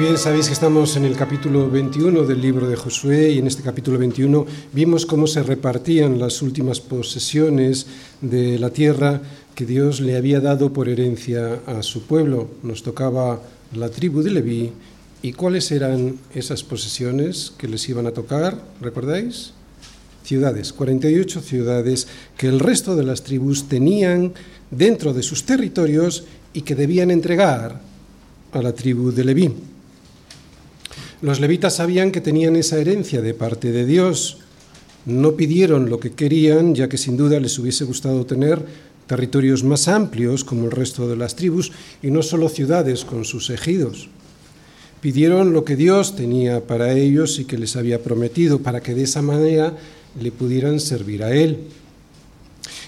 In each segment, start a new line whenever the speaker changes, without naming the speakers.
bien, sabéis que estamos en el capítulo 21 del libro de Josué y en este capítulo 21 vimos cómo se repartían las últimas posesiones de la tierra que Dios le había dado por herencia a su pueblo. Nos tocaba la tribu de Leví y cuáles eran esas posesiones que les iban a tocar, ¿recordáis? Ciudades, 48 ciudades que el resto de las tribus tenían dentro de sus territorios y que debían entregar a la tribu de Leví. Los levitas sabían que tenían esa herencia de parte de Dios. No pidieron lo que querían, ya que sin duda les hubiese gustado tener territorios más amplios como el resto de las tribus y no solo ciudades con sus ejidos. Pidieron lo que Dios tenía para ellos y que les había prometido, para que de esa manera le pudieran servir a Él.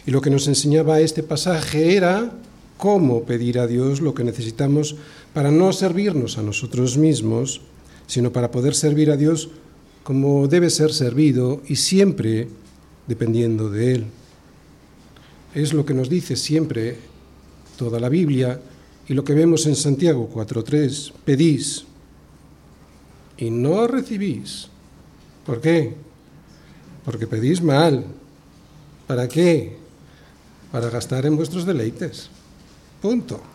Y lo que nos enseñaba este pasaje era cómo pedir a Dios lo que necesitamos para no servirnos a nosotros mismos, sino para poder servir a Dios como debe ser servido y siempre dependiendo de Él. Es lo que nos dice siempre toda la Biblia y lo que vemos en Santiago 4.3. Pedís y no recibís. ¿Por qué? Porque pedís mal. ¿Para qué? Para gastar en vuestros deleites. Punto.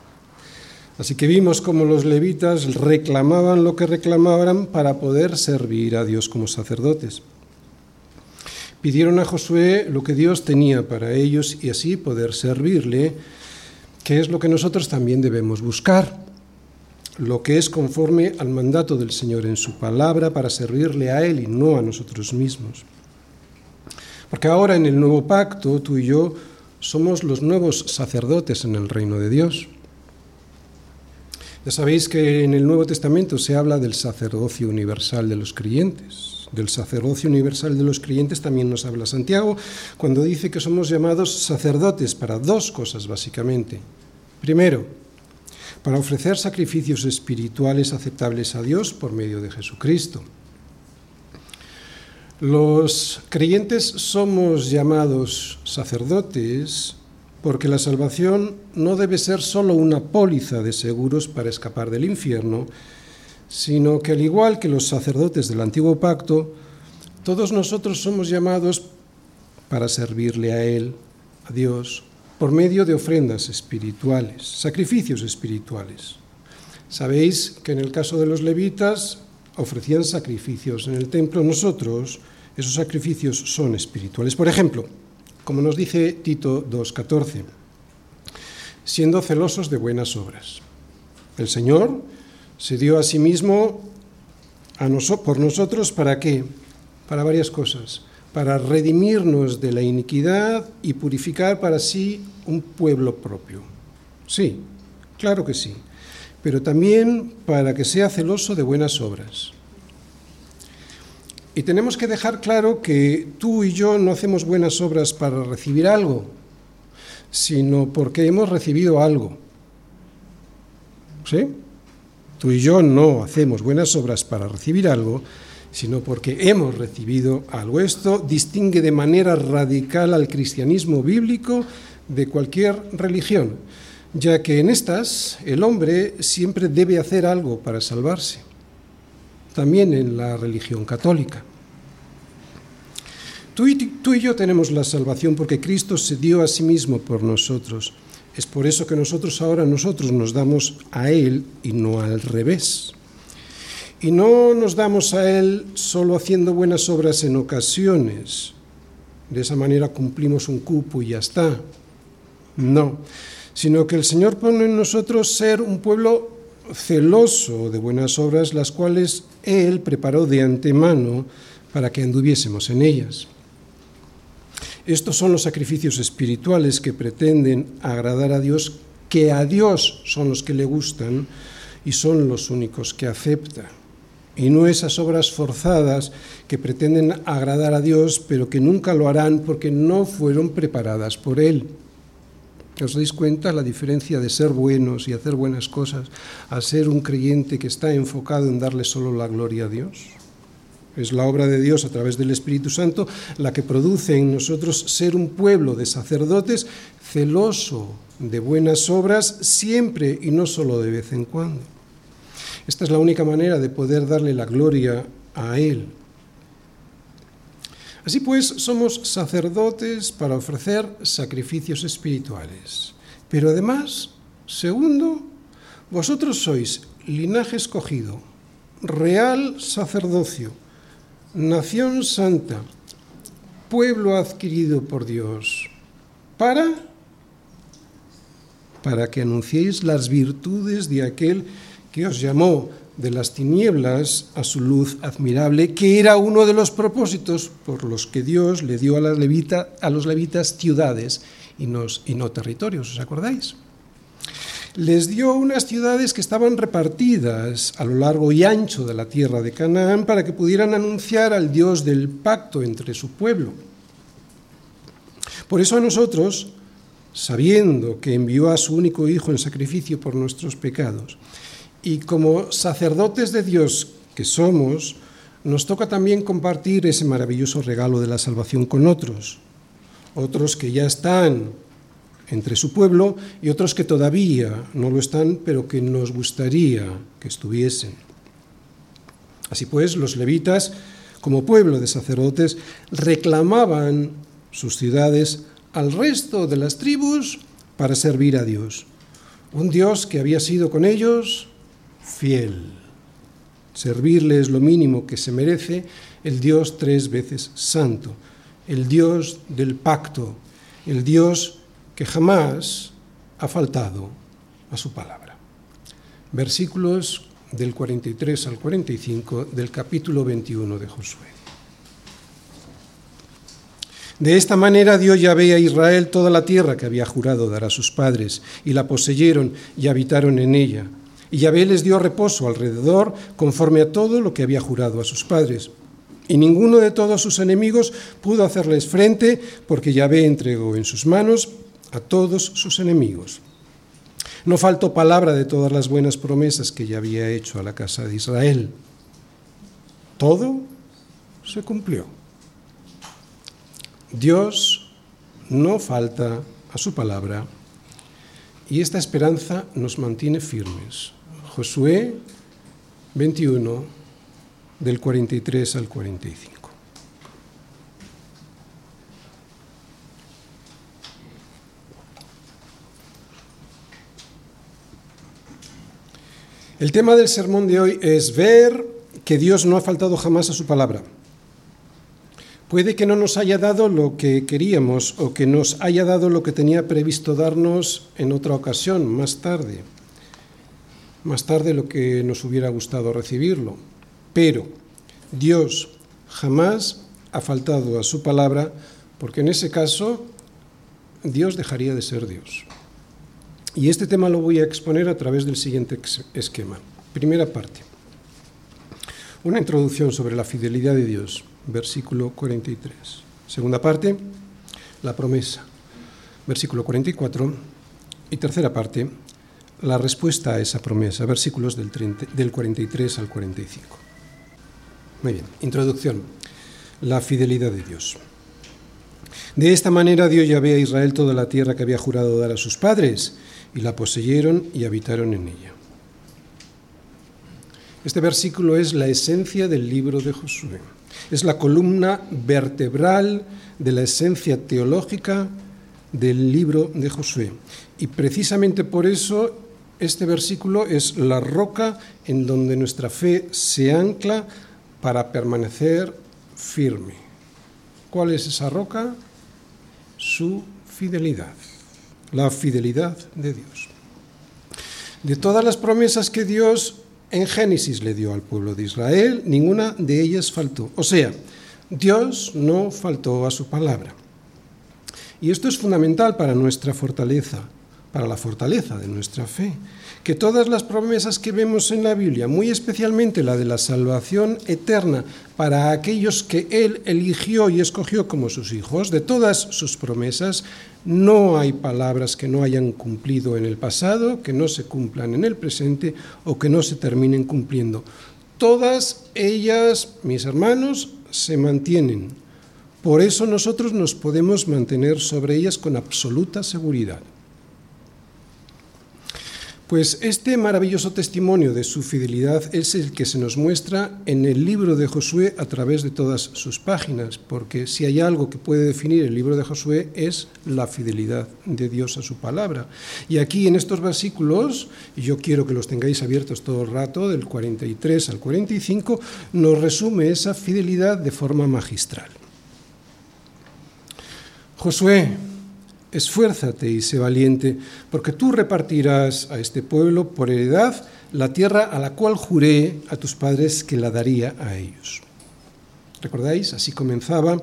Así que vimos cómo los levitas reclamaban lo que reclamaban para poder servir a Dios como sacerdotes. Pidieron a Josué lo que Dios tenía para ellos y así poder servirle, que es lo que nosotros también debemos buscar, lo que es conforme al mandato del Señor en su palabra para servirle a Él y no a nosotros mismos. Porque ahora en el nuevo pacto tú y yo somos los nuevos sacerdotes en el reino de Dios. Ya sabéis que en el Nuevo Testamento se habla del sacerdocio universal de los creyentes. Del sacerdocio universal de los creyentes también nos habla Santiago cuando dice que somos llamados sacerdotes para dos cosas básicamente. Primero, para ofrecer sacrificios espirituales aceptables a Dios por medio de Jesucristo. Los creyentes somos llamados sacerdotes porque la salvación no debe ser solo una póliza de seguros para escapar del infierno, sino que al igual que los sacerdotes del antiguo pacto, todos nosotros somos llamados para servirle a Él, a Dios, por medio de ofrendas espirituales, sacrificios espirituales. Sabéis que en el caso de los levitas ofrecían sacrificios en el templo, nosotros esos sacrificios son espirituales. Por ejemplo, como nos dice Tito 2.14, siendo celosos de buenas obras. El Señor se dio a sí mismo a por nosotros para qué? Para varias cosas. Para redimirnos de la iniquidad y purificar para sí un pueblo propio. Sí, claro que sí. Pero también para que sea celoso de buenas obras. Y tenemos que dejar claro que tú y yo no hacemos buenas obras para recibir algo, sino porque hemos recibido algo. ¿Sí? Tú y yo no hacemos buenas obras para recibir algo, sino porque hemos recibido algo. Esto distingue de manera radical al cristianismo bíblico de cualquier religión, ya que en estas el hombre siempre debe hacer algo para salvarse también en la religión católica. Tú y, yo tenemos la salvación porque Cristo se dio a sí mismo por nosotros. Es por eso que nosotros ahora nosotros nos damos a Él y no al revés. Y no nos damos a Él solo haciendo buenas obras en ocasiones. De esa manera cumplimos un cupo y ya está. No, sino que el Señor pone en nosotros ser un pueblo celoso de buenas obras, las cuales Él preparó de antemano para que anduviésemos en ellas. Estos son los sacrificios espirituales que pretenden agradar a Dios, que a Dios son los que le gustan y son los únicos que acepta. Y no esas obras forzadas que pretenden agradar a Dios, pero que nunca lo harán porque no fueron preparadas por Él. ¿Os dais cuenta la diferencia de ser buenos y hacer buenas cosas a ser un creyente que está enfocado en darle solo la gloria a Dios? Es la obra de Dios a través del Espíritu Santo la que produce en nosotros ser un pueblo de sacerdotes celoso de buenas obras siempre y no solo de vez en cuando. Esta es la única manera de poder darle la gloria a Él. Así pues, somos sacerdotes para ofrecer sacrificios espirituales. Pero además, segundo, vosotros sois linaje escogido, real sacerdocio, nación santa, pueblo adquirido por Dios, para para que anunciéis las virtudes de aquel que os llamó de las tinieblas a su luz admirable, que era uno de los propósitos por los que Dios le dio a, los levitas ciudades y, y no territorios, ¿os acordáis? Les dio unas ciudades que estaban repartidas a lo largo y ancho de la tierra de Canaán para que pudieran anunciar al Dios del pacto entre su pueblo. Por eso a nosotros, sabiendo que envió a su único Hijo en sacrificio por nuestros pecados, y como sacerdotes de Dios que somos, nos toca también compartir ese maravilloso regalo de la salvación con otros, otros que ya están entre su pueblo y otros que todavía no lo están, pero que nos gustaría que estuviesen. Así pues, los levitas, como pueblo de sacerdotes, reclamaban sus ciudades al resto de las tribus para servir a Dios. Un Dios que había sido con ellos fiel. Servirle es lo mínimo que se merece el Dios tres veces santo, el Dios del pacto, el Dios que jamás ha faltado a su palabra. Versículos del 43 al 45 del capítulo 21 de Josué. De esta manera dio Yahvé a Israel toda la tierra que había jurado dar a sus padres, y la poseyeron y habitaron en ella y Yahvé les dio reposo alrededor conforme a todo lo que había jurado a sus padres. Y ninguno de todos sus enemigos pudo hacerles frente porque Yahvé entregó en sus manos a todos sus enemigos. No faltó palabra de todas las buenas promesas que ya había hecho a la casa de Israel. Todo se cumplió. Dios no falta a su palabra y esta esperanza nos mantiene firmes. Josué 21, del 43 al 45. El tema del sermón de hoy es ver que Dios no ha faltado jamás a su palabra. Puede que no nos haya dado lo que queríamos o que nos haya dado lo que tenía previsto darnos en otra ocasión, más tarde más tarde lo que nos hubiera gustado recibirlo. Pero Dios jamás ha faltado a su palabra, porque en ese caso Dios dejaría de ser Dios. Y este tema lo voy a exponer a través del siguiente esquema. Primera parte. Una introducción sobre la fidelidad de Dios, versículo 43. Segunda parte, la promesa, versículo 44. Y tercera parte, la respuesta a esa promesa, versículos del, 43 al 45. Muy bien, introducción. La fidelidad de Dios. De esta manera Dios ya ve a Israel toda la tierra que había jurado dar a sus padres, y la poseyeron y habitaron en ella. Este versículo es la esencia del libro de Josué. Es la columna vertebral de la esencia teológica del libro de Josué. Y precisamente por eso este versículo es la roca en donde nuestra fe se ancla para permanecer firme. ¿Cuál es esa roca? Su fidelidad, la fidelidad de Dios. De todas las promesas que Dios en Génesis le dio al pueblo de Israel, ninguna de ellas faltó. O sea, Dios no faltó a su palabra. Y esto es fundamental para nuestra fortaleza, para la fortaleza de nuestra fe, que todas las promesas que vemos en la Biblia, muy especialmente la de la salvación eterna para aquellos que Él eligió y escogió como sus hijos, de todas sus promesas, no hay palabras que no hayan cumplido en el pasado, que no se cumplan en el presente o que no se terminen cumpliendo. Todas ellas, mis hermanos, se mantienen. Por eso nosotros nos podemos mantener sobre ellas con absoluta seguridad. Pues este maravilloso testimonio de su fidelidad es el que se nos muestra en el libro de Josué a través de todas sus páginas, porque si hay algo que puede definir el libro de Josué es la fidelidad de Dios a su palabra. Y aquí en estos versículos, y yo quiero que los tengáis abiertos todo el rato, del 43 al 45, nos resume esa fidelidad de forma magistral. Josué, esfuérzate y sé valiente, porque tú repartirás a este pueblo por heredad la tierra a la cual juré a tus padres que la daría a ellos. ¿Recordáis? Así comenzaba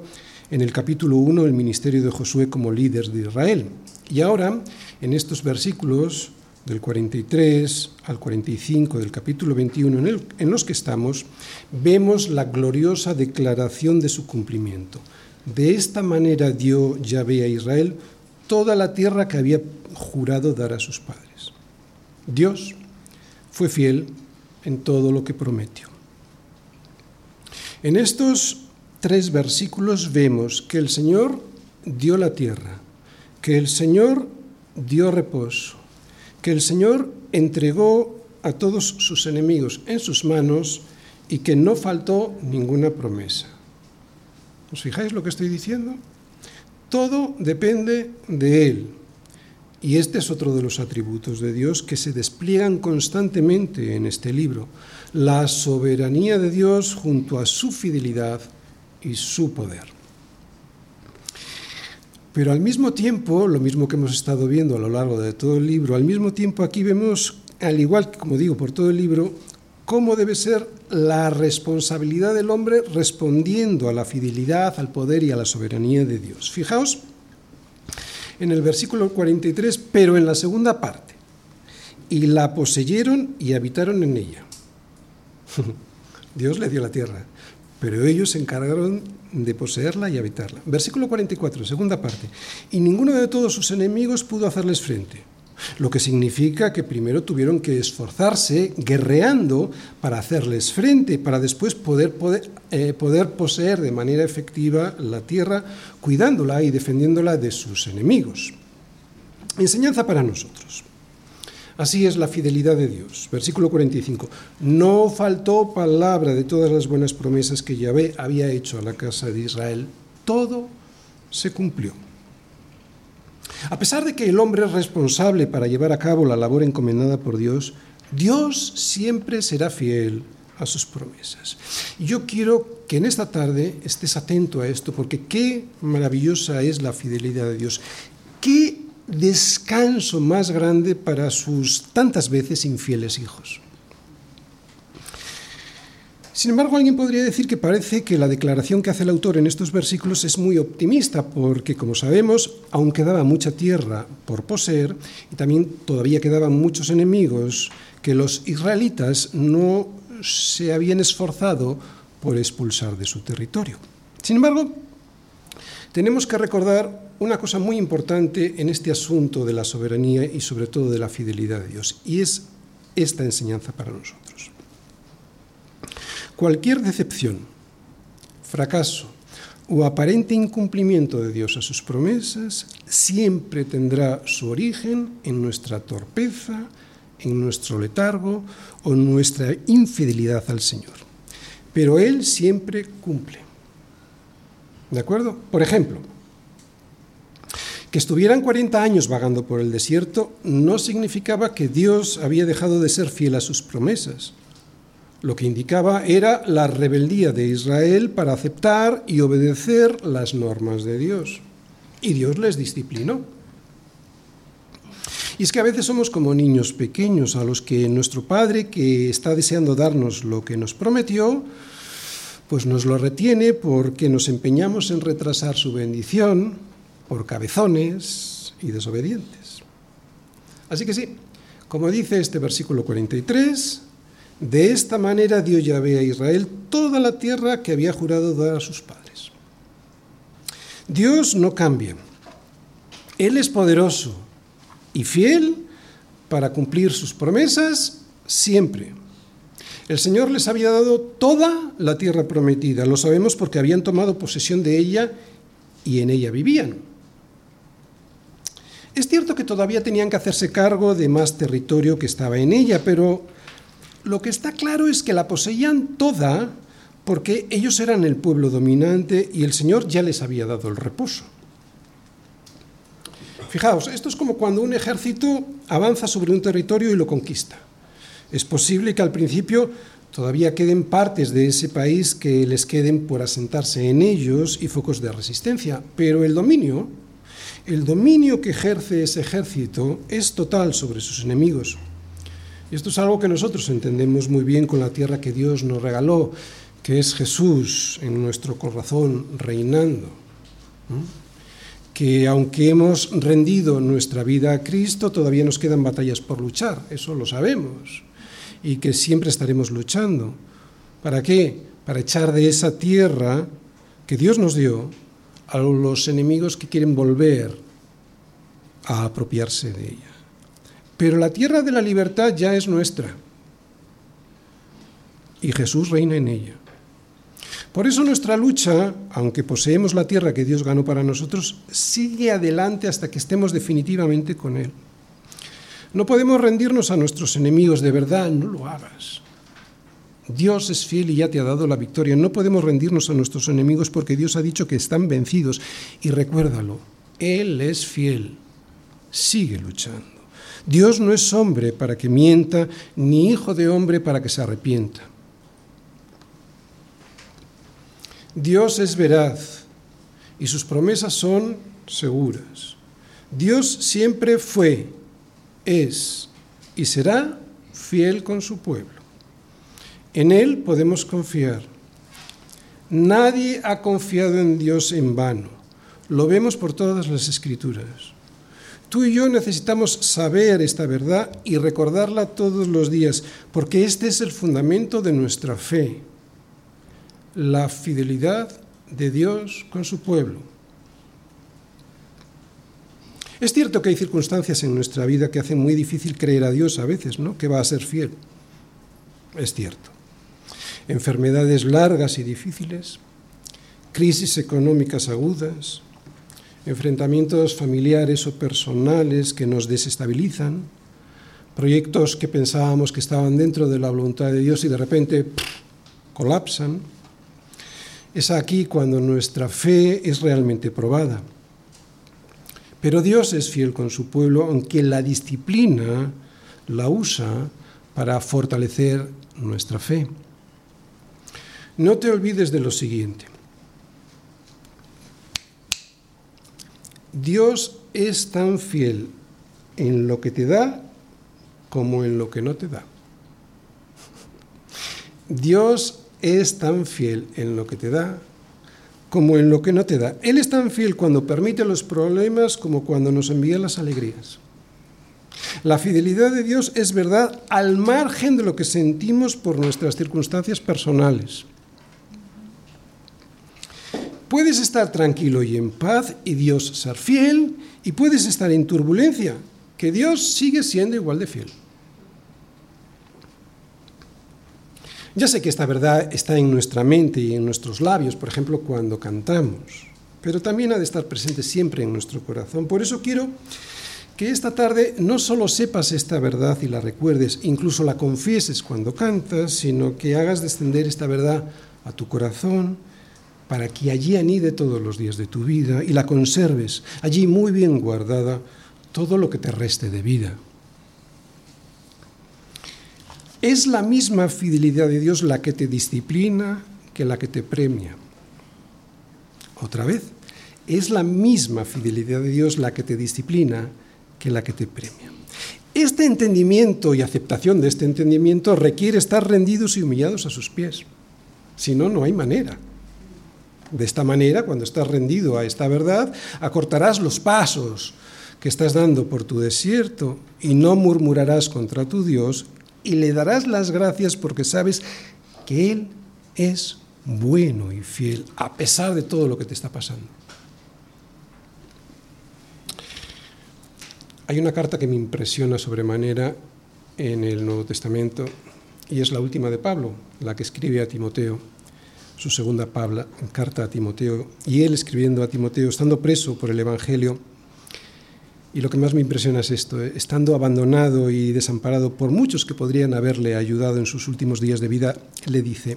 en el capítulo 1 el ministerio de Josué como líder de Israel. Y ahora, en estos versículos del 43 al 45 del capítulo 21 en, en los que estamos, vemos la gloriosa declaración de su cumplimiento. De esta manera dio Yahvé a Israel toda la tierra que había jurado dar a sus padres. Dios fue fiel en todo lo que prometió. En estos tres versículos vemos que el Señor dio la tierra, que el Señor dio reposo, que el Señor entregó a todos sus enemigos en sus manos y que no faltó ninguna promesa. ¿Os fijáis lo que estoy diciendo? Todo depende de Él. Y este es otro de los atributos de Dios que se despliegan constantemente en este libro. La soberanía de Dios junto a su fidelidad y su poder. Pero al mismo tiempo, lo mismo que hemos estado viendo a lo largo de todo el libro, al mismo tiempo aquí vemos, al igual que como digo por todo el libro, cómo debe ser la responsabilidad del hombre respondiendo a la fidelidad, al poder y a la soberanía de Dios. Fijaos en el versículo 43, pero en la segunda parte, y la poseyeron y habitaron en ella. Dios le dio la tierra, pero ellos se encargaron de poseerla y habitarla. Versículo 44, segunda parte, y ninguno de todos sus enemigos pudo hacerles frente lo que significa que primero tuvieron que esforzarse guerreando para hacerles frente, para después poder, eh, poder, poseer de manera efectiva la tierra, cuidándola y defendiéndola de sus enemigos. Enseñanza para nosotros. Así es la fidelidad de Dios. Versículo 45. No faltó palabra de todas las buenas promesas que Yahvé había hecho a la casa de Israel. Todo se cumplió. A pesar de que el hombre es responsable para llevar a cabo la labor encomendada por Dios, Dios siempre será fiel a sus promesas. Y yo quiero que en esta tarde estés atento a esto, porque qué maravillosa es la fidelidad de Dios. Qué descanso más grande para sus tantas veces infieles hijos. Sin embargo, alguien podría decir que parece que la declaración que hace el autor en estos versículos es muy optimista, porque, como sabemos, aún quedaba mucha tierra por poseer y también todavía quedaban muchos enemigos que los israelitas no se habían esforzado por expulsar de su territorio. Sin embargo, tenemos que recordar una cosa muy importante en este asunto de la soberanía y sobre todo de la fidelidad de Dios, y es esta enseñanza para nosotros. Cualquier decepción, fracaso o aparente incumplimiento de Dios a sus promesas siempre tendrá su origen en nuestra torpeza, en nuestro letargo o en nuestra infidelidad al Señor. Pero Él siempre cumple. ¿De acuerdo? Por ejemplo, que estuvieran 40 años vagando por el desierto no significaba que Dios había dejado de ser fiel a sus promesas lo que indicaba era la rebeldía de Israel para aceptar y obedecer las normas de Dios. Y Dios les disciplinó. Y es que a veces somos como niños pequeños a los que nuestro Padre, que está deseando darnos lo que nos prometió, pues nos lo retiene porque nos empeñamos en retrasar su bendición por cabezones y desobedientes. Así que sí, como dice este versículo 43, de esta manera dio Yahvé a Israel toda la tierra que había jurado dar a sus padres. Dios no cambia. Él es poderoso y fiel para cumplir sus promesas siempre. El Señor les había dado toda la tierra prometida. Lo sabemos porque habían tomado posesión de ella y en ella vivían. Es cierto que todavía tenían que hacerse cargo de más territorio que estaba en ella, pero lo que está claro es que la poseían toda porque ellos eran el pueblo dominante y el Señor ya les había dado el reposo. Fijaos, esto es como cuando un ejército avanza sobre un territorio y lo conquista. Es posible que al principio todavía queden partes de ese país que les queden por asentarse en ellos y focos de resistencia, pero el dominio, el dominio que ejerce ese ejército es total sobre sus enemigos. Y esto es algo que nosotros entendemos muy bien con la tierra que Dios nos regaló que es Jesús en nuestro corazón reinando. Que aunque hemos rendido nuestra vida a Cristo, todavía nos quedan batallas por luchar, eso lo sabemos. Y que siempre estaremos luchando. ¿Para qué? Para echar de esa tierra que Dios nos dio a los enemigos que quieren volver a apropiarse de ella. Pero la tierra de la libertad ya es nuestra. Y Jesús reina en ella. Por eso nuestra lucha, aunque poseemos la tierra que Dios ganó para nosotros, sigue adelante hasta que estemos definitivamente con Él. No podemos rendirnos a nuestros enemigos, de verdad, no lo hagas. Dios es fiel y ya te ha dado la victoria. No podemos rendirnos a nuestros enemigos porque Dios ha dicho que están vencidos. Y recuérdalo, Él es fiel. Sigue luchando. Dios no es hombre para que mienta, ni hijo de hombre para que se arrepienta. Dios es veraz y sus promesas son seguras. Dios siempre fue, es y será fiel con su pueblo. En Él podemos confiar. Nadie ha confiado en Dios en vano. Lo vemos por todas las escrituras. Tú y yo necesitamos saber esta verdad y recordarla todos los días, porque este es el fundamento de nuestra fe la fidelidad de Dios con su pueblo. Es cierto que hay circunstancias en nuestra vida que hacen muy difícil creer a Dios a veces, ¿no? Que va a ser fiel. Es cierto. Enfermedades largas y difíciles, crisis económicas agudas, enfrentamientos familiares o personales que nos desestabilizan, proyectos que pensábamos que estaban dentro de la voluntad de Dios y de repente colapsan es aquí cuando nuestra fe es realmente probada. Pero Dios es fiel con su pueblo, aunque la disciplina la usa para fortalecer nuestra fe. No te olvides de lo siguiente. Dios es tan fiel en lo que te da como en lo que no te da. Dios es tan fiel en lo que te da como en lo que no te da. Él es tan fiel cuando permite los problemas como cuando nos envía las alegrías. La fidelidad de Dios es verdad al margen de lo que sentimos por nuestras circunstancias personales. Puedes estar tranquilo y en paz y Dios ser fiel, y puedes estar en turbulencia, que Dios sigue siendo igual de fiel. Ya sé que esta verdad está en nuestra mente y en nuestros labios, por ejemplo, cuando cantamos, pero también ha de estar presente siempre en nuestro corazón. Por eso quiero que esta tarde no solo sepas esta verdad y la recuerdes, incluso la confieses cuando cantas, sino que hagas descender esta verdad a tu corazón para que allí anide todos los días de tu vida y la conserves allí muy bien guardada todo lo que te reste de vida. Es la misma fidelidad de Dios la que te disciplina que la que te premia. Otra vez, es la misma fidelidad de Dios la que te disciplina que la que te premia. Este entendimiento y aceptación de este entendimiento requiere estar rendidos y humillados a sus pies. Si no, no hay manera. De esta manera, cuando estás rendido a esta verdad, acortarás los pasos que estás dando por tu desierto y no murmurarás contra tu Dios y le darás las gracias porque sabes que Él es bueno y fiel a pesar de todo lo que te está pasando. Hay una carta que me impresiona sobremanera en el Nuevo Testamento y es la última de Pablo, la que escribe a Timoteo, su segunda carta a Timoteo, y él escribiendo a Timoteo, estando preso por el Evangelio, Y lo que más me impresiona es esto, ¿eh? estando abandonado y desamparado por muchos que podrían haberle ayudado en sus últimos días de vida, le dice,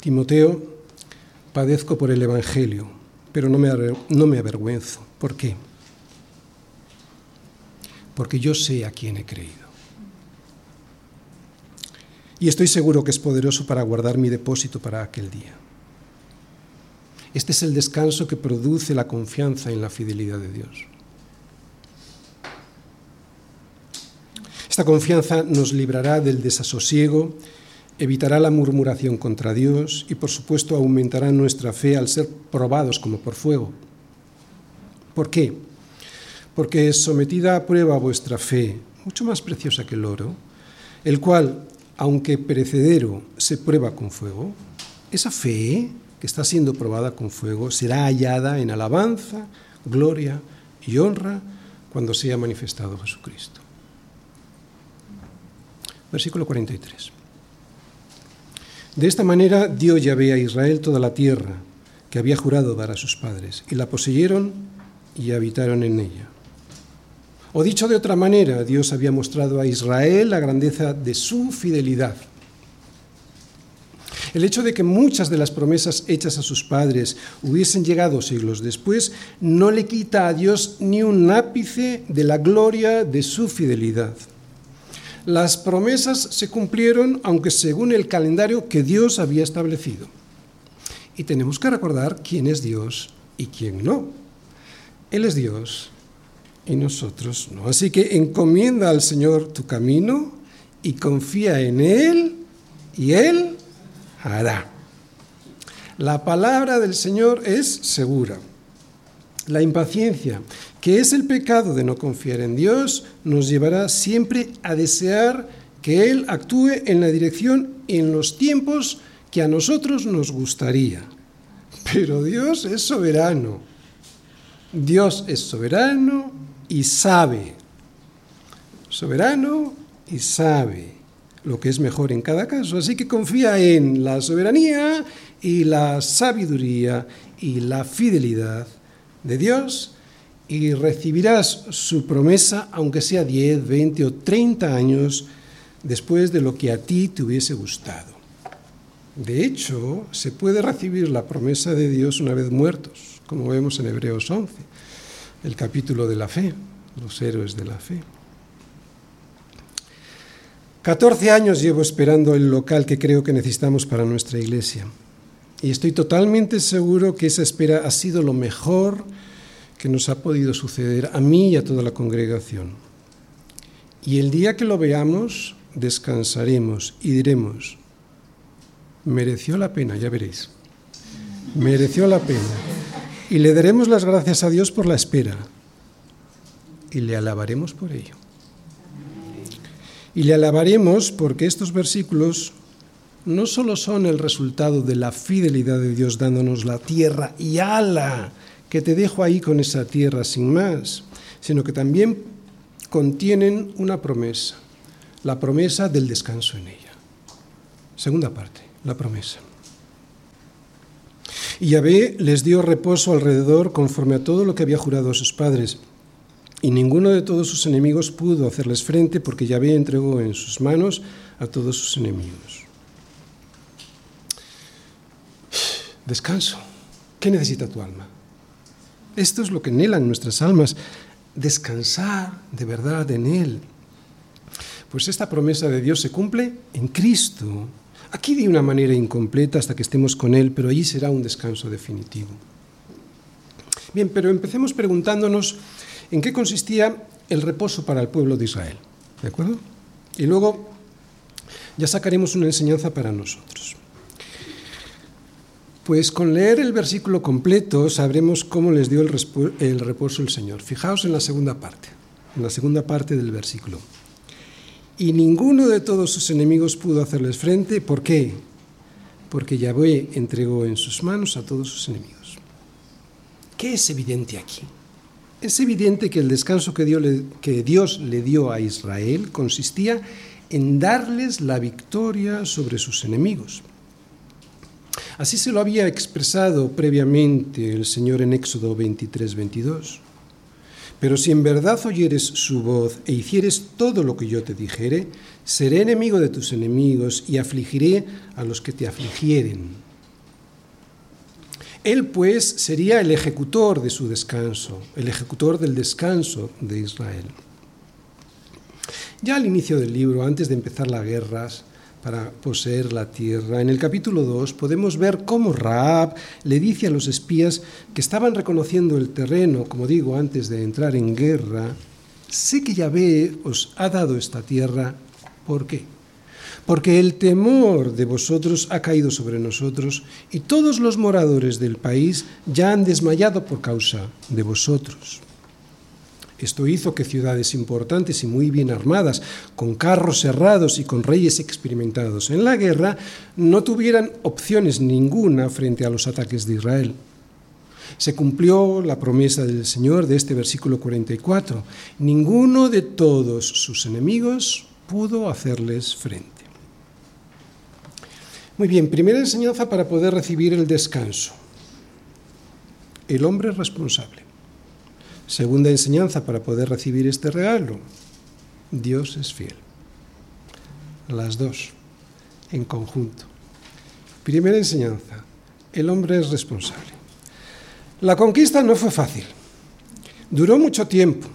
Timoteo, padezco por el Evangelio, pero no me, no me avergüenzo. ¿Por qué? Porque yo sé a quién he creído. Y estoy seguro que es poderoso para guardar mi depósito para aquel día. Este es el descanso que produce la confianza en la fidelidad de Dios. Esta confianza nos librará del desasosiego, evitará la murmuración contra Dios y por supuesto aumentará nuestra fe al ser probados como por fuego. ¿Por qué? Porque sometida a prueba vuestra fe, mucho más preciosa que el oro, el cual, aunque perecedero, se prueba con fuego, esa fe que está siendo probada con fuego, será hallada en alabanza, gloria y honra cuando sea manifestado Jesucristo. Versículo 43. De esta manera dio Yahvé a Israel toda la tierra que había jurado dar a sus padres, y la poseyeron y habitaron en ella. O dicho de otra manera, Dios había mostrado a Israel la grandeza de su fidelidad el hecho de que muchas de las promesas hechas a sus padres hubiesen llegado siglos después no le quita a Dios ni un ápice de la gloria de su fidelidad. Las promesas se cumplieron aunque según el calendario que Dios había establecido. Y tenemos que recordar quién es Dios y quién no. Él es Dios y nosotros no. Así que encomienda al Señor tu camino y confía en Él y Él hará. La palabra del Señor es segura. La impaciencia, que es el pecado de no confiar en Dios, nos llevará siempre a desear que Él actúe en la dirección y en los tiempos que a nosotros nos gustaría. Pero Dios es soberano. Dios es soberano y sabe. Soberano y sabe lo que es mejor en cada caso. Así que confía en la soberanía y la sabiduría y la fidelidad de Dios y recibirás su promesa, aunque sea 10, 20 o 30 años después de lo que a ti te hubiese gustado. De hecho, se puede recibir la promesa de Dios una vez muertos, como vemos en Hebreos 11, el capítulo de la fe, los héroes de la fe. 14 años llevo esperando el local que creo que necesitamos para nuestra iglesia. Y estoy totalmente seguro que esa espera ha sido lo mejor que nos ha podido suceder a mí y a toda la congregación. Y el día que lo veamos, descansaremos y diremos, mereció la pena, ya veréis, mereció la pena. Y le daremos las gracias a Dios por la espera y le alabaremos por ello. Y le alabaremos porque estos versículos no solo son el resultado de la fidelidad de Dios dándonos la tierra y ala, que te dejo ahí con esa tierra sin más, sino que también contienen una promesa, la promesa del descanso en ella. Segunda parte, la promesa. Y Yahvé les dio reposo alrededor conforme a todo lo que había jurado a sus padres y ninguno de todos sus enemigos pudo hacerles frente porque Yahvé entregó en sus manos a todos sus enemigos. Descanso. ¿Qué necesita tu alma? Esto es lo que anhelan nuestras almas, descansar de verdad en Él. Pues esta promesa de Dios se cumple en Cristo. Aquí de una manera incompleta hasta que estemos con Él, pero allí será un descanso definitivo. Bien, pero empecemos preguntándonos en qué consistía el reposo para el pueblo de Israel. ¿De acuerdo? Y luego ya sacaremos una enseñanza para nosotros. Pues con leer el versículo completo sabremos cómo les dio el, reposo el Señor. Fijaos en la segunda parte, en la segunda parte del versículo. Y ninguno de todos sus enemigos pudo hacerles frente. ¿Por qué? Porque Yahvé entregó en sus manos a todos sus enemigos. ¿Qué es evidente aquí? Es evidente que el descanso que Dios, le dio a Israel consistía en darles la victoria sobre sus enemigos. Así se lo había expresado previamente el Señor en Éxodo 23, 22. Pero si en verdad oyeres su voz e hicieres todo lo que yo te dijere, seré enemigo de tus enemigos y afligiré a los que te afligieren. Él pues sería el ejecutor de su descanso, el ejecutor del descanso de Israel. Ya al inicio del libro, antes de empezar las guerras, para poseer la tierra. En el capítulo 2 podemos ver cómo Raab le dice a los espías que estaban reconociendo el terreno, como digo, antes de entrar en guerra, sé que Yahvé os ha dado esta tierra. ¿Por qué? Porque el temor de vosotros ha caído sobre nosotros y todos los moradores del país ya han desmayado por causa de vosotros. Esto hizo que ciudades importantes y muy bien armadas, con carros cerrados y con reyes experimentados en la guerra, no tuvieran opciones ninguna frente a los ataques de Israel. Se cumplió la promesa del Señor de este versículo 44. Ninguno de todos sus enemigos pudo hacerles frente. Muy bien, primera enseñanza para poder recibir el descanso. El hombre es responsable. Segunda enseñanza para poder recibir este regalo. Dios es fiel. Las dos, en conjunto. Primera enseñanza. El hombre es responsable. La conquista no fue fácil. Duró mucho tiempo.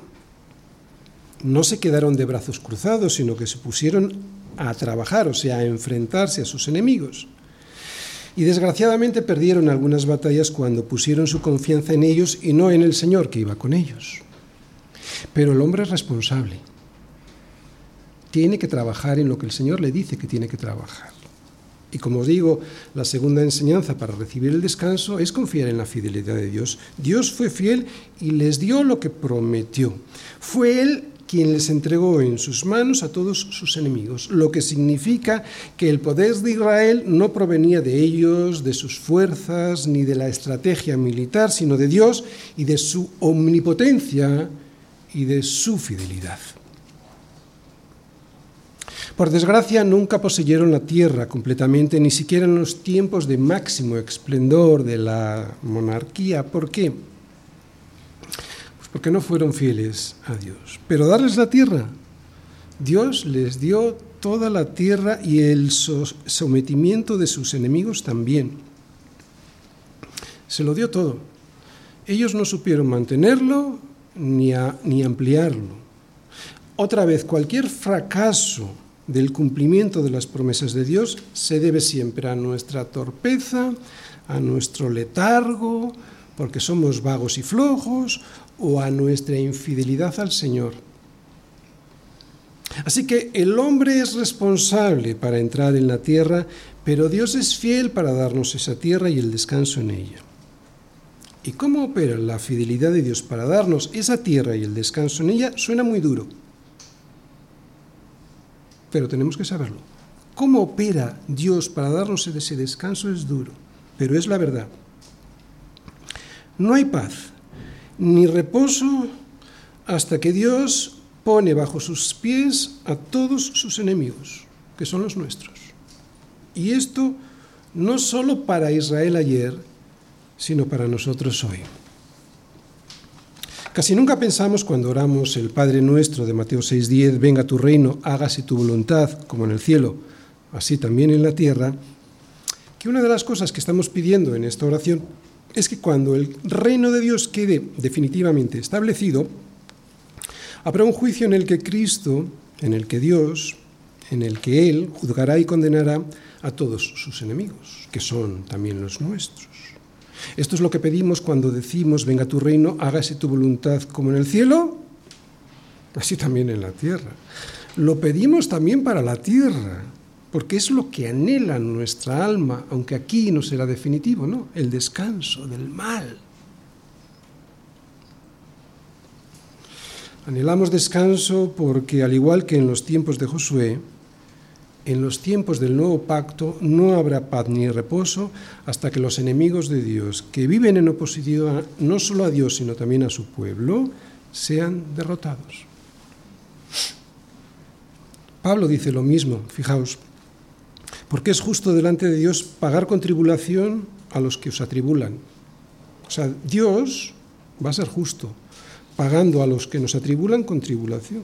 No se quedaron de brazos cruzados, sino que se pusieron a trabajar, o sea, a enfrentarse a sus enemigos y desgraciadamente perdieron algunas batallas cuando pusieron su confianza en ellos y no en el Señor que iba con ellos. Pero el hombre es responsable. Tiene que trabajar en lo que el Señor le dice que tiene que trabajar. Y como digo, la segunda enseñanza para recibir el descanso es confiar en la fidelidad de Dios. Dios fue fiel y les dio lo que prometió. Fue Él quien les entregó en sus manos a todos sus enemigos, lo que significa que el poder de Israel no provenía de ellos, de sus fuerzas, ni de la estrategia militar, sino de Dios y de su omnipotencia y de su fidelidad. Por desgracia, nunca poseyeron la tierra completamente, ni siquiera en los tiempos de máximo esplendor de la monarquía. ¿Por qué? Porque no fueron fieles a Dios. Pero darles la tierra, Dios les dio toda la tierra y el sometimiento de sus enemigos también. Se lo dio todo. Ellos no supieron mantenerlo ni, ni ampliarlo. Otra vez, cualquier fracaso del cumplimiento de las promesas de Dios se debe siempre a nuestra torpeza, a nuestro letargo, porque somos vagos y flojos, o a nuestra infidelidad al Señor. Así que el hombre es responsable para entrar en la tierra, pero Dios es fiel para darnos esa tierra y el descanso en ella. ¿Y cómo opera la fidelidad de Dios para darnos esa tierra y el descanso en ella? Suena muy duro, pero tenemos que saberlo. ¿Cómo opera Dios para darnos ese descanso? Es duro, pero es la verdad. No hay paz, ni reposo hasta que Dios pone bajo sus pies a todos sus enemigos, que son los nuestros. Y esto no solo para Israel ayer, sino para nosotros hoy. Casi nunca pensamos cuando oramos el Padre nuestro de Mateo 6:10, venga tu reino, hágase tu voluntad, como en el cielo, así también en la tierra, que una de las cosas que estamos pidiendo en esta oración es que cuando el reino de Dios quede definitivamente establecido, habrá un juicio en el que Cristo, en el que Dios, en el que Él juzgará y condenará a todos sus enemigos, que son también los nuestros. Esto es lo que pedimos cuando decimos, venga tu reino, hágase tu voluntad como en el cielo, así también en la tierra. Lo pedimos también para la tierra, porque es lo que anhela nuestra alma, aunque aquí no será definitivo, ¿no? El descanso del mal. Anhelamos descanso porque, al igual que en los tiempos de Josué, en los tiempos del nuevo pacto no habrá paz ni reposo hasta que los enemigos de Dios, que viven en oposición no solo a Dios, sino también a su pueblo, sean derrotados. Pablo dice lo mismo, fijaos, porque es justo delante de Dios pagar con tribulación a los que os atribulan. O sea, Dios va a ser justo pagando a los que nos atribulan con tribulación.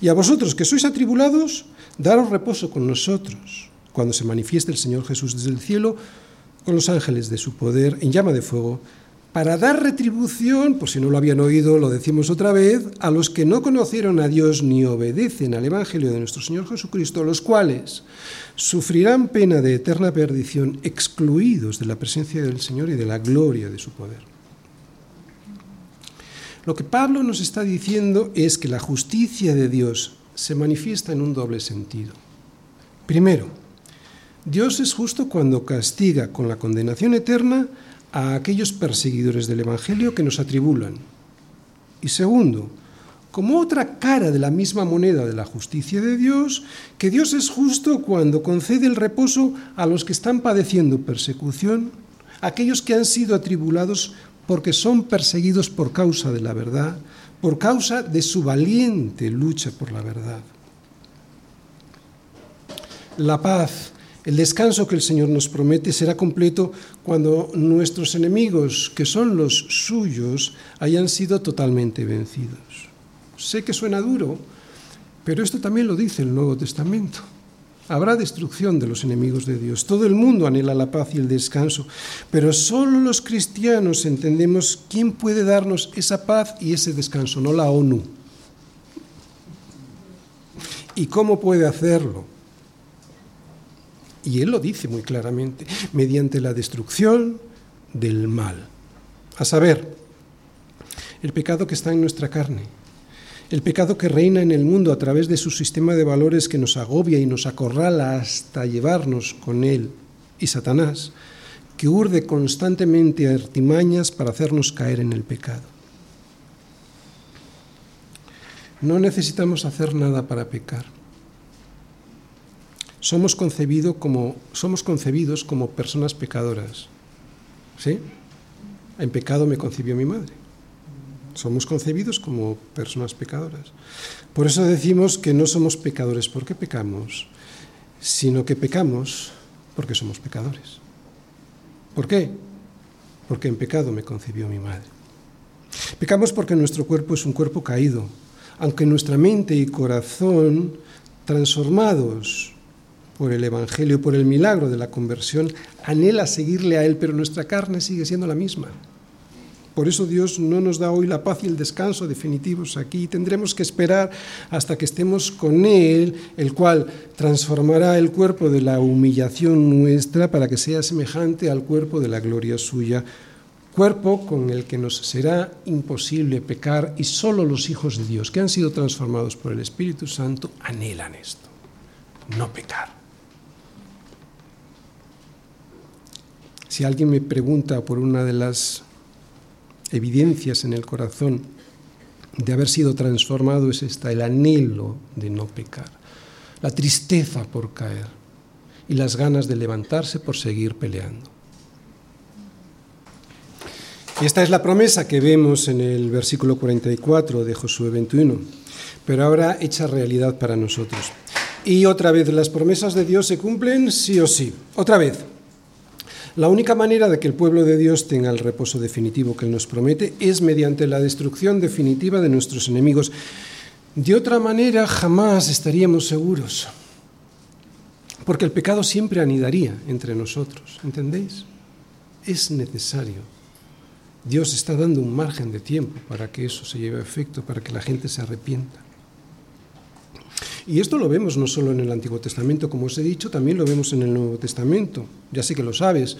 Y a vosotros que sois atribulados, daros reposo con nosotros, cuando se manifieste el Señor Jesús desde el cielo con los ángeles de su poder en llama de fuego, para dar retribución, por si no lo habían oído, lo decimos otra vez, a los que no conocieron a Dios ni obedecen al Evangelio de nuestro Señor Jesucristo, los cuales sufrirán pena de eterna perdición, excluidos de la presencia del Señor y de la gloria de su poder. Lo que Pablo nos está diciendo es que la justicia de Dios se manifiesta en un doble sentido. Primero, Dios es justo cuando castiga con la condenación eterna a aquellos perseguidores del Evangelio que nos atribulan. Y segundo, como otra cara de la misma moneda de la justicia de Dios, que Dios es justo cuando concede el reposo a los que están padeciendo persecución, aquellos que han sido atribulados porque son perseguidos por causa de la verdad, por causa de su valiente lucha por la verdad. La paz el descanso que el Señor nos promete será completo cuando nuestros enemigos, que son los suyos, hayan sido totalmente vencidos. Sé que suena duro, pero esto también lo dice el Nuevo Testamento. Habrá destrucción de los enemigos de Dios. Todo el mundo anhela la paz y el descanso, pero solo los cristianos entendemos quién puede darnos esa paz y ese descanso, no la ONU. ¿Y cómo puede hacerlo? Y él lo dice muy claramente, mediante la destrucción del mal. A saber, el pecado que está en nuestra carne, el pecado que reina en el mundo a través de su sistema de valores que nos agobia y nos acorrala hasta llevarnos con él, y Satanás, que urde constantemente artimañas para hacernos caer en el pecado. No necesitamos hacer nada para pecar somos, concebido como, somos concebidos como personas pecadoras. ¿Sí? En pecado me concibió mi madre. Somos concebidos como personas pecadoras. Por eso decimos que no somos pecadores porque pecamos, sino que pecamos porque somos pecadores. ¿Por qué? Porque en pecado me concibió mi madre. Pecamos porque nuestro cuerpo es un cuerpo caído, aunque nuestra mente y corazón, transformados por el Evangelio, por el milagro de la conversión, anhela seguirle a Él, pero nuestra carne sigue siendo la misma. Por eso Dios no nos da hoy la paz y el descanso definitivos aquí. Tendremos que esperar hasta que estemos con Él, el cual transformará el cuerpo de la humillación nuestra para que sea semejante al cuerpo de la gloria suya, cuerpo con el que nos será imposible pecar y solo los hijos de Dios que han sido transformados por el Espíritu Santo anhelan esto, no pecar. Si alguien me pregunta por una de las evidencias en el corazón de haber sido transformado, es esta, el anhelo de no pecar, la tristeza por caer y las ganas de levantarse por seguir peleando. Y esta es la promesa que vemos en el versículo 44 de Josué 21, pero ahora hecha realidad para nosotros. Y otra vez, las promesas de Dios se cumplen sí o sí. Otra vez, la única manera de que el pueblo de Dios tenga el reposo definitivo que Él nos promete es mediante la destrucción definitiva de nuestros enemigos. De otra manera jamás estaríamos seguros, porque el pecado siempre anidaría entre nosotros, ¿entendéis? Es necesario. Dios está dando un margen de tiempo para que eso se lleve a efecto, para que la gente se arrepienta. Y esto lo vemos no solo en el Antiguo Testamento, como os he dicho, también lo vemos en el Nuevo Testamento. Ya sé que lo sabes,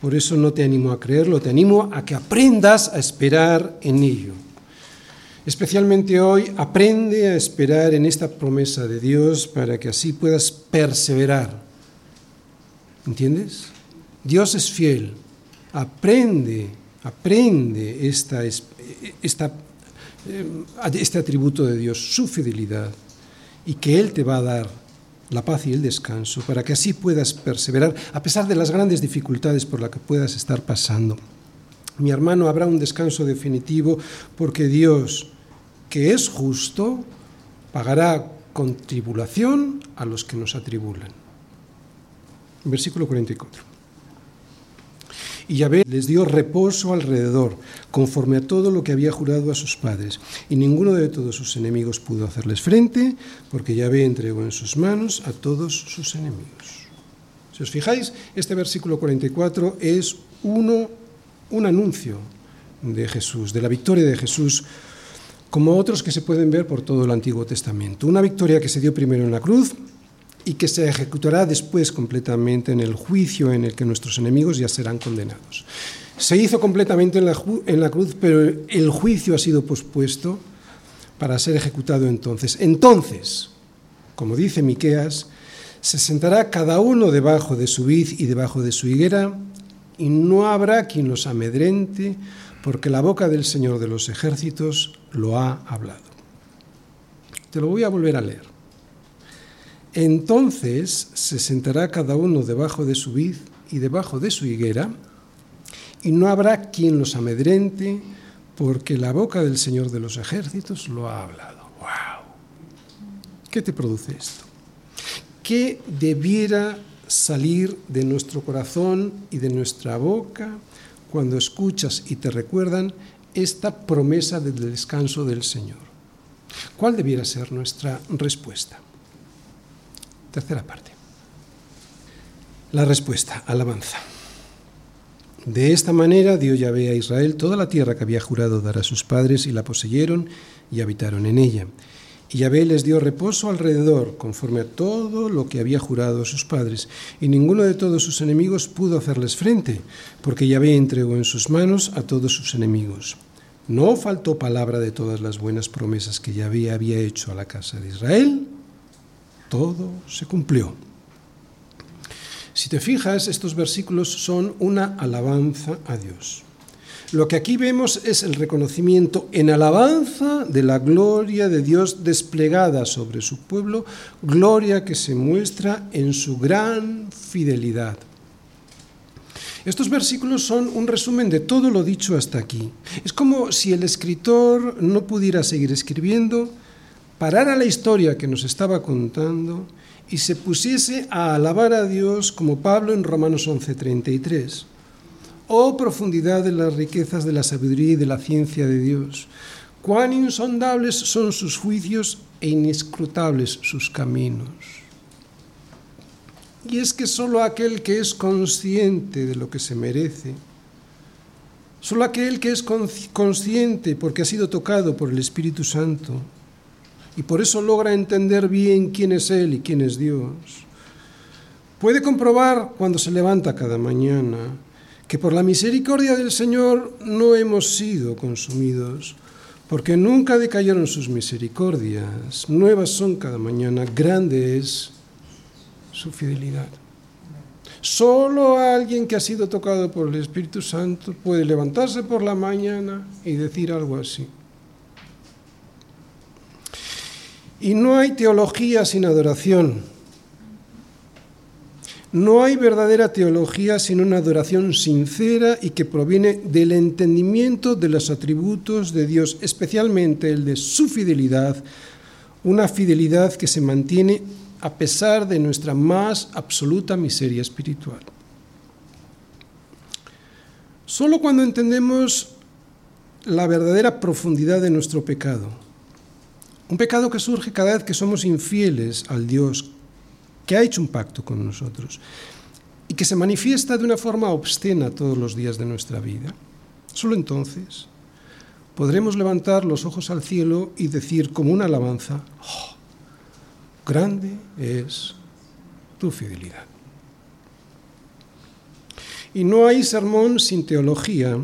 por eso no te animo a creerlo, te animo a que aprendas a esperar en ello. Especialmente hoy, aprende a esperar en esta promesa de Dios para que así puedas perseverar. ¿Entiendes? Dios es fiel. Aprende, aprende esta, eh, este atributo de Dios, su fidelidad y que Él te va a dar la paz y el descanso para que así puedas perseverar a pesar de las grandes dificultades por las que puedas estar pasando. Mi hermano, habrá un descanso definitivo porque Dios, que es justo, pagará con tribulación a los que nos atribulan. Versículo 44. Y Yahvé les dio reposo alrededor, conforme a todo lo que había jurado a sus padres. Y ninguno de todos sus enemigos pudo hacerles frente, porque Yahvé entregó en sus manos a todos sus enemigos. Si os fijáis, este versículo 44 es uno, un anuncio de Jesús, de la victoria de Jesús, como otros que se pueden ver por todo el Antiguo Testamento. Una victoria que se dio primero en la cruz y que se ejecutará después completamente en el juicio en el que nuestros enemigos ya serán condenados. Se hizo completamente en la, cruz, pero el juicio ha sido pospuesto para ser ejecutado entonces. Entonces, como dice Miqueas, se sentará cada uno debajo de su vid y debajo de su higuera, y no habrá quien los amedrente, porque la boca del Señor de los ejércitos lo ha hablado. Te lo voy a volver a leer. Entonces se sentará cada uno debajo de su vid y debajo de su higuera, y no habrá quien los amedrente, porque la boca del Señor de los ejércitos lo ha hablado. ¡Wow! ¿Qué te produce esto? ¿Qué debiera salir de nuestro corazón y de nuestra boca cuando escuchas y te recuerdan esta promesa del descanso del Señor? ¿Cuál debiera ser nuestra respuesta? Tercera parte. La respuesta, alabanza. De esta manera dio Yahvé a Israel toda la tierra que había jurado dar a sus padres y la poseyeron y habitaron en ella. Y Yahvé les dio reposo alrededor, conforme a todo lo que había jurado a sus padres, y ninguno de todos sus enemigos pudo hacerles frente, porque Yahvé entregó en sus manos a todos sus enemigos. No faltó palabra de todas las buenas promesas que Yahvé había hecho a la casa de Israel, todo se cumplió. Si te fijas, estos versículos son una alabanza a Dios. Lo que aquí vemos es el reconocimiento en alabanza de la gloria de Dios desplegada sobre su pueblo, gloria que se muestra en su gran fidelidad. Estos versículos son un resumen de todo lo dicho hasta aquí. Es como si el escritor no pudiera seguir escribiendo, parara la historia que nos estaba contando y se pusiese a alabar a Dios como Pablo en Romanos 11:33 Oh profundidad de las riquezas de la sabiduría y de la ciencia de Dios. Cuán insondables son sus juicios e inescrutables sus caminos. Y es que solo aquel que es consciente de lo que se merece, solo aquel que es consciente porque ha sido tocado por el Espíritu Santo y por eso logra entender bien quién es Él y quién es Dios, puede comprobar cuando se levanta cada mañana que por la misericordia del Señor no hemos sido consumidos, porque nunca decayeron sus misericordias, nuevas son cada mañana, grande es su fidelidad. Solo alguien que ha sido tocado por el Espíritu Santo puede levantarse por la mañana y decir algo así. Y no hay teología sin adoración. No hay verdadera teología sin una adoración sincera y que proviene del entendimiento de los atributos de Dios, especialmente el de su fidelidad, una fidelidad que se mantiene a pesar de nuestra más absoluta miseria espiritual. Solo cuando entendemos la verdadera profundidad de nuestro pecado, un pecado que surge cada vez que somos infieles al Dios que ha hecho un pacto con nosotros y que se manifiesta de una forma obscena todos los días de nuestra vida, solo entonces podremos levantar los ojos al cielo y decir como una alabanza, oh, grande es tu fidelidad. Y no hay sermón sin teología,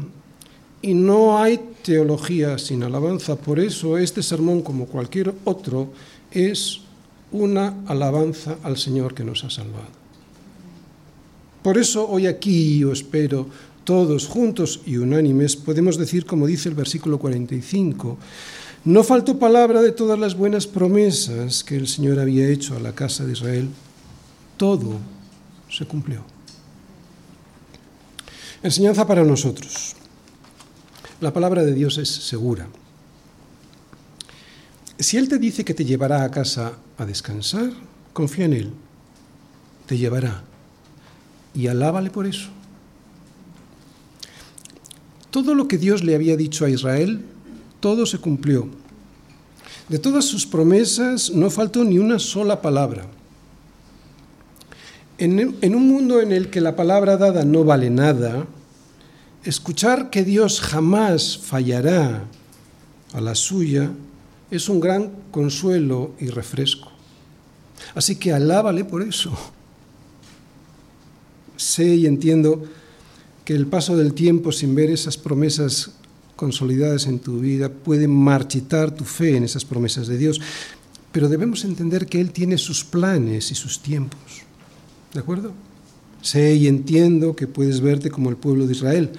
y no hay teología sin alabanza. Por eso este sermón, como cualquier otro, es una alabanza al Señor que nos ha salvado. Por eso hoy aquí yo espero todos juntos y unánimes podemos decir como dice el versículo 45, no faltó palabra de todas las buenas promesas que el Señor había hecho a la casa de Israel, todo se cumplió. Enseñanza para nosotros. La palabra de Dios es segura. Si Él te dice que te llevará a casa a descansar, confía en Él, te llevará y alábale por eso. Todo lo que Dios le había dicho a Israel, todo se cumplió. De todas sus promesas no faltó ni una sola palabra. En, en, un mundo en el que la palabra dada no vale nada, escuchar que Dios jamás fallará a la suya es un gran consuelo y refresco. Así que alábale por eso. Sé y entiendo que el paso del tiempo sin ver esas promesas consolidadas en tu vida puede marchitar tu fe en esas promesas de Dios, pero debemos entender que Él tiene sus planes y sus tiempos. ¿De acuerdo? Sé y entiendo que puedes verte como el pueblo de Israel,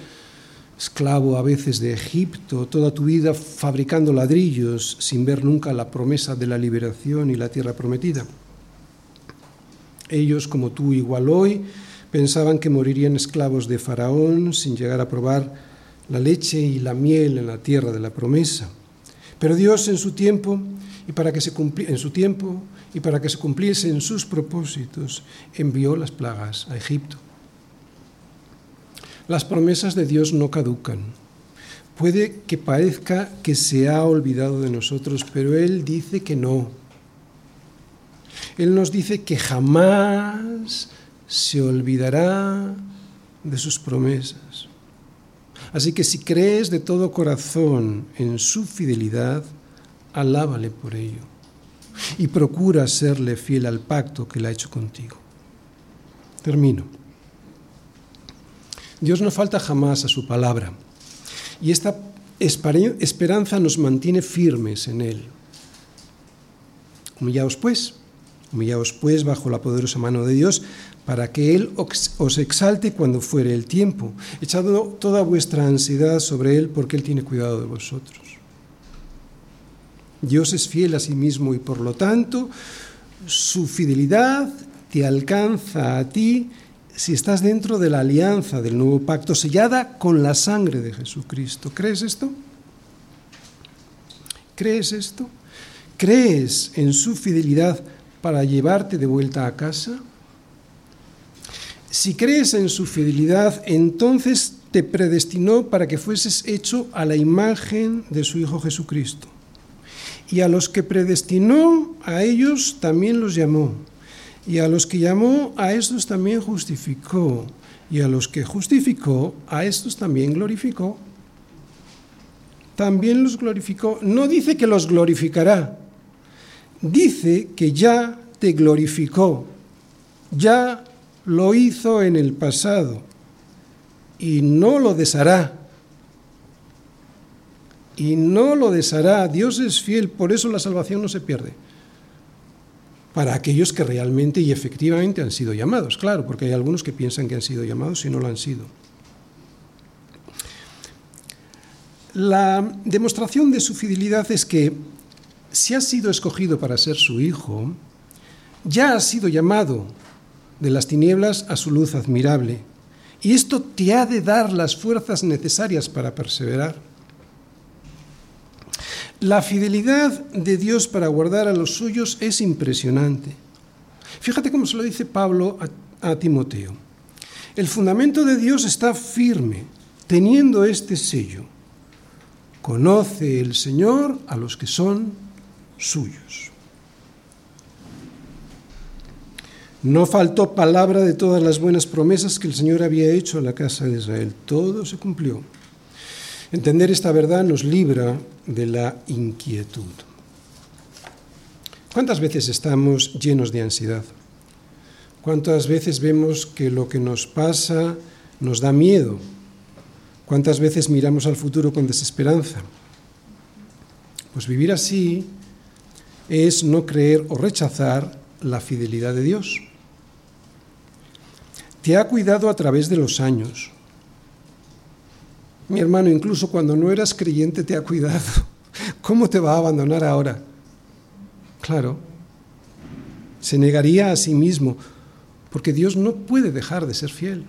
esclavo a veces de Egipto, toda tu vida fabricando ladrillos sin ver nunca la promesa de la liberación y la tierra prometida. Ellos, como tú igual hoy, pensaban que morirían esclavos de Faraón sin llegar a probar la leche y la miel en la tierra de la promesa. Pero Dios en su tiempo y para que se en su tiempo y para que se cumpliesen sus propósitos envió las plagas a Egipto. Las promesas de Dios no caducan. Puede que parezca que se ha olvidado de nosotros, pero Él dice que no. Él nos dice que jamás se olvidará de sus promesas. Así que si crees de todo corazón en su fidelidad, alábale por ello y procura serle fiel al pacto que él ha hecho contigo. Termino. Dios no falta jamás a su palabra y esta esperanza nos mantiene firmes en él. Humillaos pues, humillaos pues bajo la poderosa mano de Dios para que Él os exalte cuando fuere el tiempo, echando toda vuestra ansiedad sobre Él porque Él tiene cuidado de vosotros. Dios es fiel a sí mismo y por lo tanto su fidelidad te alcanza a ti si estás dentro de la alianza del nuevo pacto sellada con la sangre de Jesucristo. ¿Crees esto? ¿Crees esto? ¿Crees en su fidelidad para llevarte de vuelta a casa? Si crees en su fidelidad, entonces te predestinó para que fueses hecho a la imagen de su Hijo Jesucristo. Y a los que predestinó, a ellos también los llamó. Y a los que llamó, a estos también justificó. Y a los que justificó, a estos también glorificó. También los glorificó. No dice que los glorificará. Dice que ya te glorificó. Ya lo hizo en el pasado y no lo deshará. Y no lo deshará. Dios es fiel, por eso la salvación no se pierde. Para aquellos que realmente y efectivamente han sido llamados, claro, porque hay algunos que piensan que han sido llamados y no lo han sido. La demostración de su fidelidad es que si has sido escogido para ser su hijo, ya has sido llamado de las tinieblas a su luz admirable. Y esto te ha de dar las fuerzas necesarias para perseverar. La fidelidad de Dios para guardar a los suyos es impresionante. Fíjate cómo se lo dice Pablo a, a Timoteo. El fundamento de Dios está firme, teniendo este sello. Conoce el Señor a los que son suyos. No faltó palabra de todas las buenas promesas que el Señor había hecho a la casa de Israel. Todo se cumplió. Entender esta verdad nos libra de la inquietud. ¿Cuántas veces estamos llenos de ansiedad? ¿Cuántas veces vemos que lo que nos pasa nos da miedo? ¿Cuántas veces miramos al futuro con desesperanza? Pues vivir así es no creer o rechazar la fidelidad de Dios te ha cuidado a través de los años. Mi hermano, incluso cuando no eras creyente te ha cuidado. ¿Cómo te va a abandonar ahora? Claro, se negaría a sí mismo, porque Dios no puede dejar de ser fiel.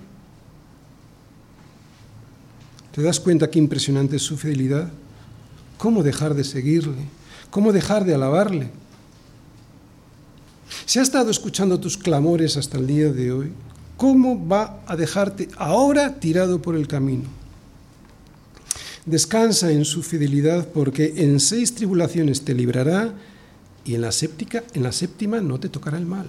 ¿Te das cuenta qué impresionante es su fidelidad? ¿Cómo dejar de seguirle? ¿Cómo dejar de alabarle? ¿Se ha estado escuchando tus clamores hasta el día de hoy? ¿Cómo va a dejarte ahora tirado por el camino? Descansa en su fidelidad porque en seis tribulaciones te librará y en la, séptica, en la séptima no te tocará el mal.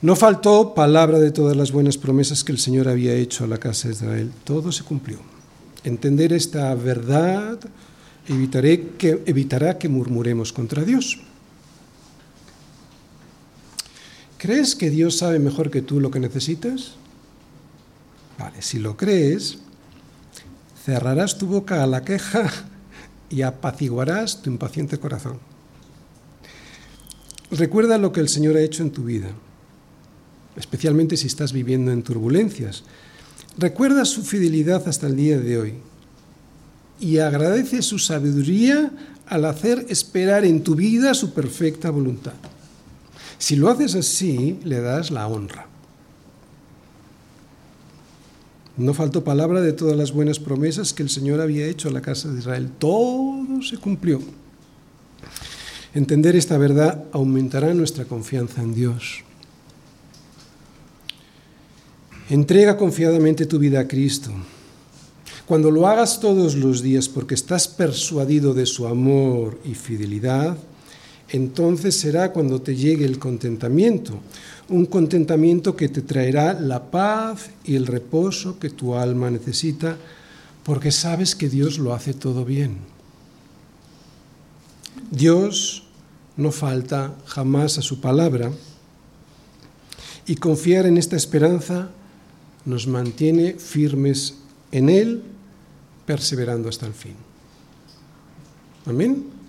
No faltó palabra de todas las buenas promesas que el Señor había hecho a la casa de Israel. Todo se cumplió. Entender esta verdad evitaré que, evitará que murmuremos contra Dios. ¿Crees que Dios sabe mejor que tú lo que necesitas? Si lo crees, cerrarás tu boca a la queja y apaciguarás tu impaciente corazón. Recuerda lo que el Señor ha hecho en tu vida especialmente si estás viviendo en turbulencias. Recuerda su fidelidad hasta el día de hoy y agradece su sabiduría al hacer esperar en tu vida su perfecta voluntad. Si lo haces así, le das la honra. No faltó palabra de todas las buenas promesas que el Señor había hecho a la casa de Israel. Todo se cumplió. Entender esta verdad aumentará nuestra confianza en Dios. Entrega confiadamente tu vida a Cristo. Cuando lo hagas todos los días porque estás persuadido de su amor y fidelidad, entonces será cuando te llegue el contentamiento, un contentamiento que te traerá la paz y el reposo que tu alma necesita, porque sabes que Dios lo hace todo bien. Dios no falta jamás a su palabra y confiar en esta esperanza nos mantiene firmes en Él, perseverando hasta el fin. Amén.